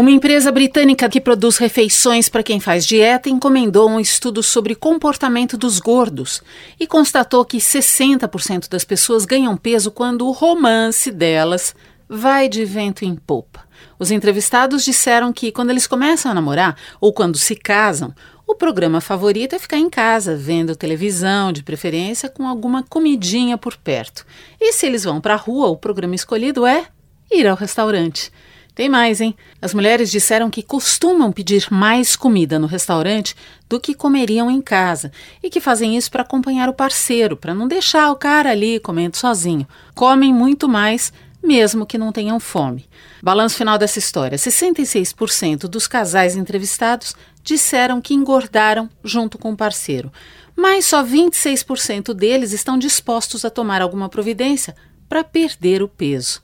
Uma empresa britânica que produz refeições para quem faz dieta encomendou um estudo sobre comportamento dos gordos e constatou que 60% das pessoas ganham peso quando o romance delas vai de vento em popa. Os entrevistados disseram que quando eles começam a namorar ou quando se casam, o programa favorito é ficar em casa, vendo televisão, de preferência com alguma comidinha por perto. E se eles vão para a rua, o programa escolhido é ir ao restaurante. Tem mais, hein? As mulheres disseram que costumam pedir mais comida no restaurante do que comeriam em casa e que fazem isso para acompanhar o parceiro, para não deixar o cara ali comendo sozinho. Comem muito mais, mesmo que não tenham fome. Balanço final dessa história: 66% dos casais entrevistados disseram que engordaram junto com o parceiro, mas só 26% deles estão dispostos a tomar alguma providência para perder o peso.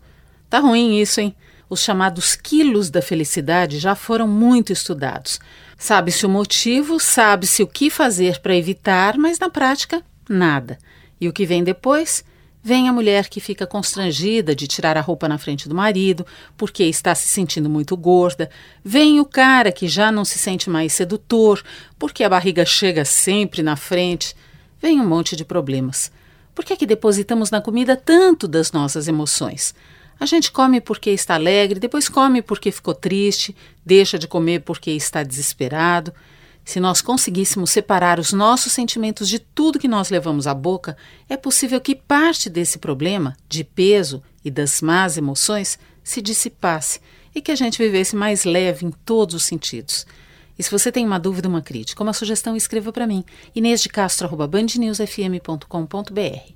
Tá ruim isso, hein? Os chamados quilos da felicidade já foram muito estudados. Sabe-se o motivo, sabe-se o que fazer para evitar, mas na prática, nada. E o que vem depois? Vem a mulher que fica constrangida de tirar a roupa na frente do marido porque está se sentindo muito gorda. Vem o cara que já não se sente mais sedutor porque a barriga chega sempre na frente. Vem um monte de problemas. Por que é que depositamos na comida tanto das nossas emoções? A gente come porque está alegre, depois come porque ficou triste, deixa de comer porque está desesperado. Se nós conseguíssemos separar os nossos sentimentos de tudo que nós levamos à boca, é possível que parte desse problema, de peso e das más emoções, se dissipasse e que a gente vivesse mais leve em todos os sentidos. E se você tem uma dúvida, uma crítica, uma sugestão, escreva para mim, inêsdecastro.bandnewsfm.com.br.